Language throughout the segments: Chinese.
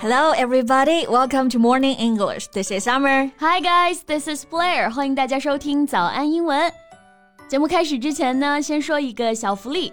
Hello, everybody. Welcome to Morning English. This is Summer. Hi, guys. This is Blair. 欢迎大家收听早安英文。节目开始之前呢，先说一个小福利。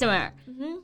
！Summer,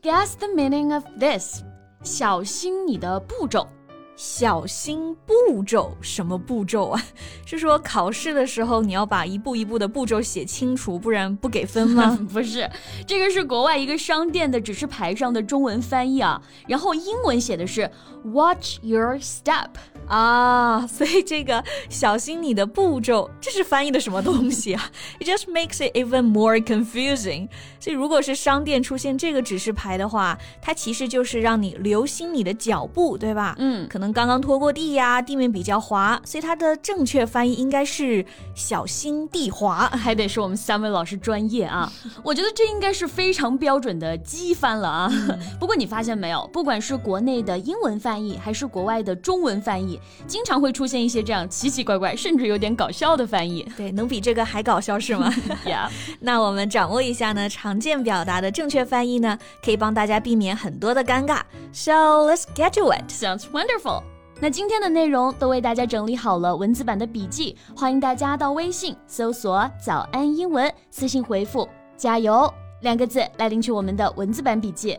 guess the meaning of this. 小心你的步骤。 小心步骤，什么步骤啊？是说考试的时候你要把一步一步的步骤写清楚，不然不给分吗？不是，这个是国外一个商店的指示牌上的中文翻译啊，然后英文写的是 Watch your step 啊，所以这个小心你的步骤，这是翻译的什么东西啊？It just makes it even more confusing。所以如果是商店出现这个指示牌的话，它其实就是让你留心你的脚步，对吧？嗯，可能。刚刚拖过地呀，地面比较滑，所以它的正确翻译应该是小心地滑，还得是我们三位老师专业啊。我觉得这应该是非常标准的机翻了啊。不过你发现没有，不管是国内的英文翻译，还是国外的中文翻译，经常会出现一些这样奇奇怪怪，甚至有点搞笑的翻译。对，能比这个还搞笑是吗？Yeah。那我们掌握一下呢，常见表达的正确翻译呢，可以帮大家避免很多的尴尬。So let's get to it. Sounds wonderful. 那今天的内容都为大家整理好了文字版的笔记，欢迎大家到微信搜索“早安英文”，私信回复“加油”两个字来领取我们的文字版笔记。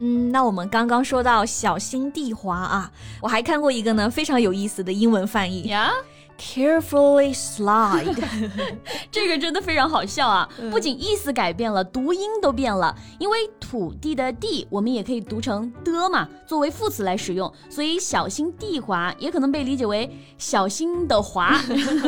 嗯，那我们刚刚说到小心地滑啊，我还看过一个呢非常有意思的英文翻译呀。Carefully slide，这个真的非常好笑啊！不仅意思改变了，读音都变了。因为土地的地，我们也可以读成的嘛，作为副词来使用，所以小心地滑也可能被理解为小心的滑。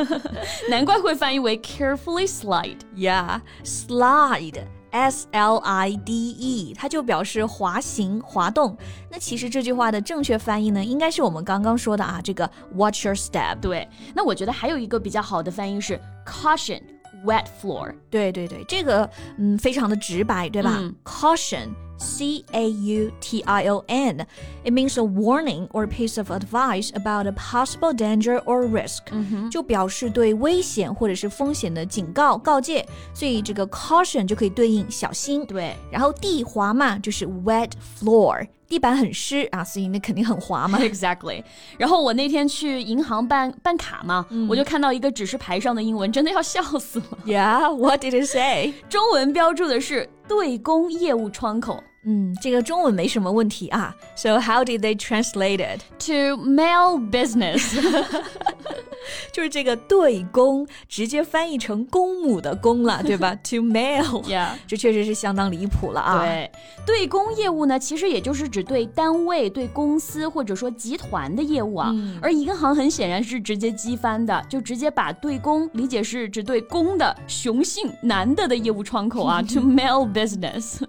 难怪会翻译为 carefully slide。Yeah，slide。S L I D E，它就表示滑行、滑动。那其实这句话的正确翻译呢，应该是我们刚刚说的啊，这个 Watch your step。对，那我觉得还有一个比较好的翻译是 Caution wet floor。对对对，这个嗯非常的直白，对吧？Caution。C A U T I O N. It means a warning or piece of advice about a possible danger or risk. 就表示对危险或者是风险的警告、告诫。所以这个 caution 就可以对应小心。对，然后地滑嘛，就是 wet floor。地板很湿啊，所以那肯定很滑嘛。Exactly。然后我那天去银行办办卡嘛，我就看到一个指示牌上的英文，真的要笑死了。Yeah，what did it say？中文标注的是 对公业务窗口。嗯，这个中文没什么问题啊。So how did they translate it to mail business？就是这个对公直接翻译成公母的公了，对吧？To mail，Yeah，这确实是相当离谱了啊。对，对公业务呢，其实也就是指对单位、对公司或者说集团的业务啊。而银行很显然是直接机翻的，就直接把对公理解是指对公的雄性男的的业务窗口啊。To mail business，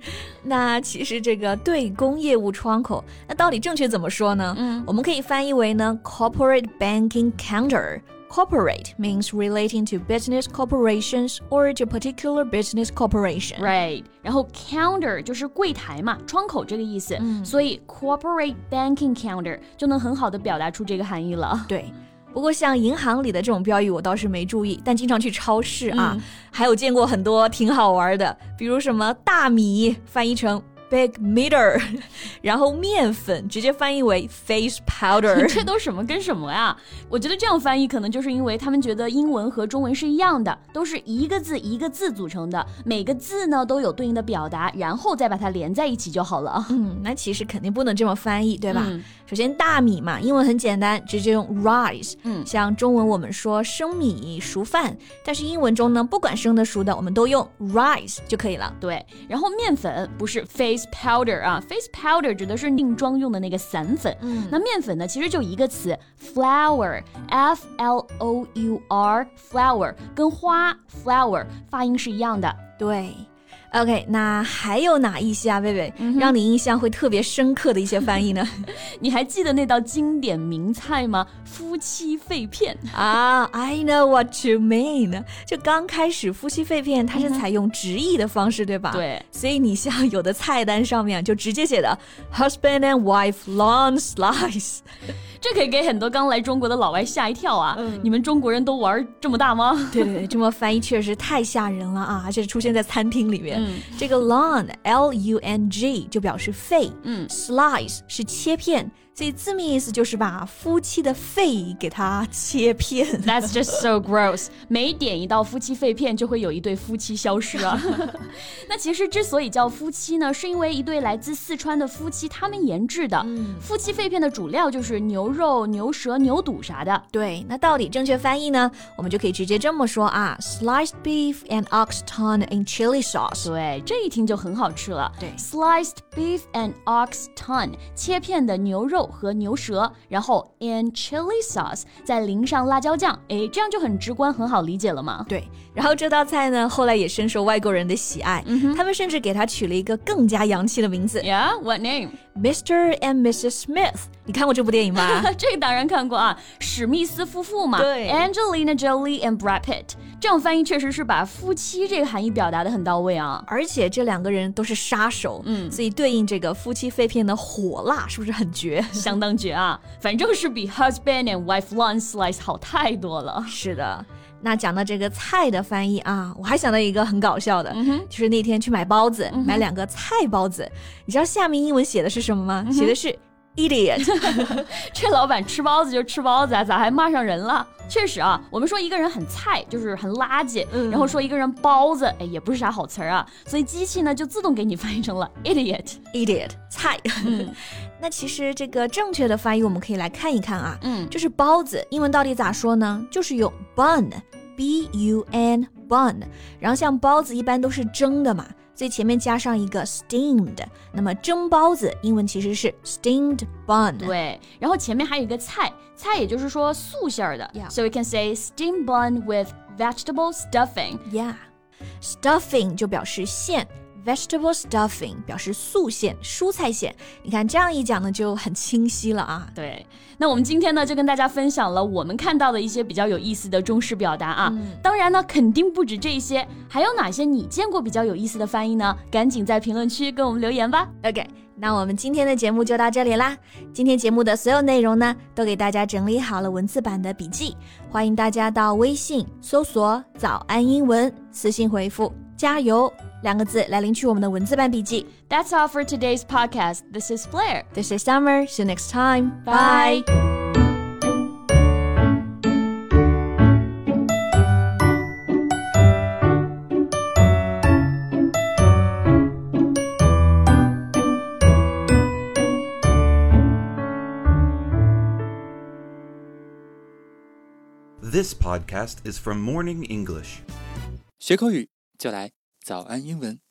那其实这个对公业务窗口，那到底正确怎么说呢？嗯，我们可以翻译为呢，corporate banking counter。Corporate means relating to business corporations or to particular business corporation. Right. 然后 counter 就是柜台嘛，窗口这个意思。嗯，所以 corporate banking counter 就能很好的表达出这个含义了。对。不过像银行里的这种标语我倒是没注意，但经常去超市啊，还有见过很多挺好玩的，比如什么大米翻译成。Big meter，然后面粉直接翻译为 face powder，这都什么跟什么呀？我觉得这样翻译可能就是因为他们觉得英文和中文是一样的，都是一个字一个字组成的，每个字呢都有对应的表达，然后再把它连在一起就好了。嗯，那其实肯定不能这么翻译，对吧？首先大米嘛，英文很简单，直接用 rice。嗯，像中文我们说生米熟饭，但是英文中呢，不管生的熟的，我们都用 rice 就可以了。对，然后面粉不是 face。Face powder 啊，face powder 指的是定妆用的那个散粉。嗯，那面粉呢，其实就一个词，flour，f l o u r，flour 跟花 flower 发音是一样的。对。OK，那还有哪一些啊，贝贝、嗯、让你印象会特别深刻的一些翻译呢？你还记得那道经典名菜吗？夫妻肺片 啊、ah,，I know what you mean。就刚开始夫妻肺片，它是采用直译的方式，对吧？对，所以你像有的菜单上面就直接写的 husband and wife long slice。这可以给很多刚来中国的老外吓一跳啊！嗯、你们中国人都玩这么大吗？对对对，这么翻译确实太吓人了啊！而且出现在餐厅里面。嗯、这个 lung l u n g 就表示肺，嗯，slice 是切片。所以字面意思就是把夫妻的肺给它切片。That's just so gross。每点一道夫妻肺片，就会有一对夫妻消失啊。那其实之所以叫夫妻呢，是因为一对来自四川的夫妻他们研制的。嗯、夫妻肺片的主料就是牛肉、牛舌、牛肚啥的。对，那到底正确翻译呢？我们就可以直接这么说啊：sliced beef and ox tongue in chili sauce。对，这一听就很好吃了。对，sliced beef and ox tongue，切片的牛肉。和牛舌，然后 and chili sauce 再淋上辣椒酱，哎，这样就很直观，很好理解了嘛。对，然后这道菜呢，后来也深受外国人的喜爱，嗯、他们甚至给它取了一个更加洋气的名字。Yeah, what name? Mr. and Mrs. Smith。你看过这部电影吗？这个当然看过啊，史密斯夫妇嘛。对，Angelina Jolie and Brad Pitt。这样翻译确实是把夫妻这个含义表达的很到位啊。而且这两个人都是杀手，嗯，所以对应这个夫妻肺片的火辣，是不是很绝？相当绝啊！反正是比 husband and wife long slice 好太多了。是的。那讲到这个菜的翻译啊，我还想到一个很搞笑的，嗯、就是那天去买包子，嗯、买两个菜包子，你知道下面英文写的是什么吗？嗯、写的是 idiot。这老板吃包子就吃包子啊，咋还骂上人了？确实啊，我们说一个人很菜，就是很垃圾，嗯、然后说一个人包子，哎，也不是啥好词儿啊，所以机器呢就自动给你翻译成了 idiot，idiot 菜。嗯、那其实这个正确的翻译我们可以来看一看啊，嗯，就是包子，英文到底咋说呢？就是用 bun，b u n bun，然后像包子一般都是蒸的嘛。所以前面加上一个 steamed，那么蒸包子英文其实是 steamed bun。对，然后前面还有一个菜，菜也就是说素馅儿的。Yeah. So we can say steamed bun with vegetable stuffing. Yeah. Stuffing 就表示馅。Vegetable stuffing 表示素馅、蔬菜馅。你看这样一讲呢，就很清晰了啊。对，那我们今天呢，就跟大家分享了我们看到的一些比较有意思的中式表达啊。嗯、当然呢，肯定不止这些，还有哪些你见过比较有意思的翻译呢？赶紧在评论区跟我们留言吧。OK，那我们今天的节目就到这里啦。今天节目的所有内容呢，都给大家整理好了文字版的笔记，欢迎大家到微信搜索“早安英文”，私信回复“加油”。两个字来领取我们的文字版笔记。 That's all for today's podcast. This is Blair. This is Summer. See you next time. Bye. This podcast is from Morning English. 学口语 就来早安英文。